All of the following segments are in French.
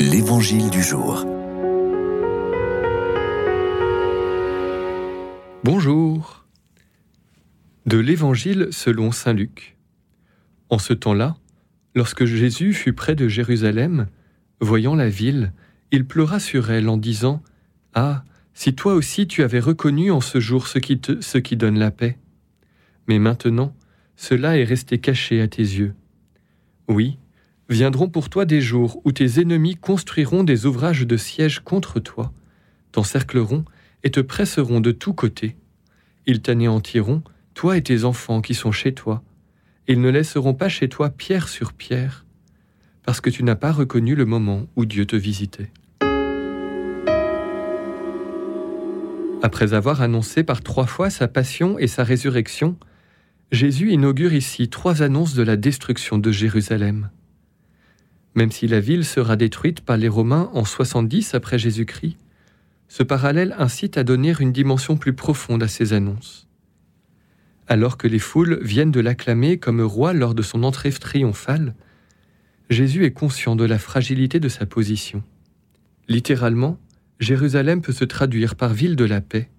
L'Évangile du jour. Bonjour. De l'Évangile selon Saint Luc. En ce temps-là, lorsque Jésus fut près de Jérusalem, voyant la ville, il pleura sur elle en disant Ah, si toi aussi tu avais reconnu en ce jour ce qui, donne la paix. Mais maintenant, cela est resté caché à tes yeux. Oui, Viendront pour toi des jours où tes ennemis construiront des ouvrages de siège contre toi, t'encercleront et te presseront de tous côtés. Ils t'anéantiront, toi et tes enfants qui sont chez toi. Ils ne laisseront pas chez toi pierre sur pierre, parce que tu n'as pas reconnu le moment où Dieu te visitait. Après avoir annoncé par trois fois sa passion et sa résurrection, Jésus inaugure ici trois annonces de la destruction de Jérusalem. Même si la ville sera détruite par les Romains en 70 après Jésus-Christ, ce parallèle incite à donner une dimension plus profonde à ces annonces. Alors que les foules viennent de l'acclamer comme roi lors de son entrée triomphale, Jésus est conscient de la fragilité de sa position. Littéralement, Jérusalem peut se traduire par ville de la paix.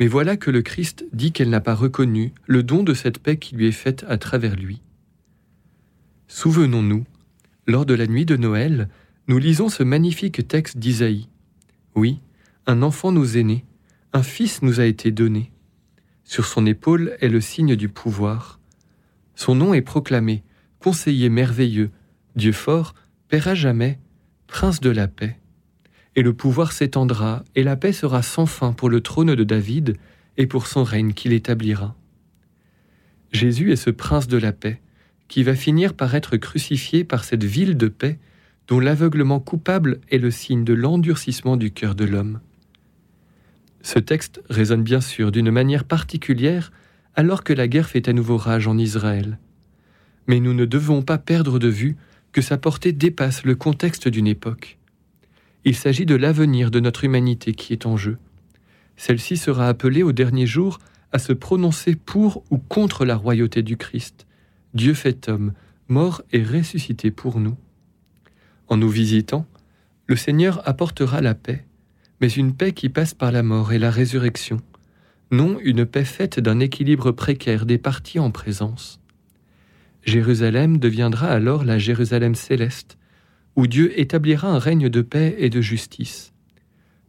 Mais voilà que le Christ dit qu'elle n'a pas reconnu le don de cette paix qui lui est faite à travers lui. Souvenons-nous lors de la nuit de Noël, nous lisons ce magnifique texte d'Isaïe. Oui, un enfant nous est né, un fils nous a été donné. Sur son épaule est le signe du pouvoir. Son nom est proclamé, conseiller merveilleux, Dieu fort, Père à jamais, Prince de la paix. Et le pouvoir s'étendra, et la paix sera sans fin pour le trône de David et pour son règne qu'il établira. Jésus est ce prince de la paix, qui va finir par être crucifié par cette ville de paix dont l'aveuglement coupable est le signe de l'endurcissement du cœur de l'homme. Ce texte résonne bien sûr d'une manière particulière alors que la guerre fait à nouveau rage en Israël. Mais nous ne devons pas perdre de vue que sa portée dépasse le contexte d'une époque. Il s'agit de l'avenir de notre humanité qui est en jeu. Celle-ci sera appelée au dernier jour à se prononcer pour ou contre la royauté du Christ, Dieu fait homme, mort et ressuscité pour nous. En nous visitant, le Seigneur apportera la paix, mais une paix qui passe par la mort et la résurrection, non une paix faite d'un équilibre précaire des parties en présence. Jérusalem deviendra alors la Jérusalem céleste, où Dieu établira un règne de paix et de justice.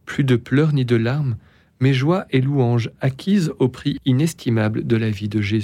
Plus de pleurs ni de larmes, mais joie et louanges acquises au prix inestimable de la vie de Jésus.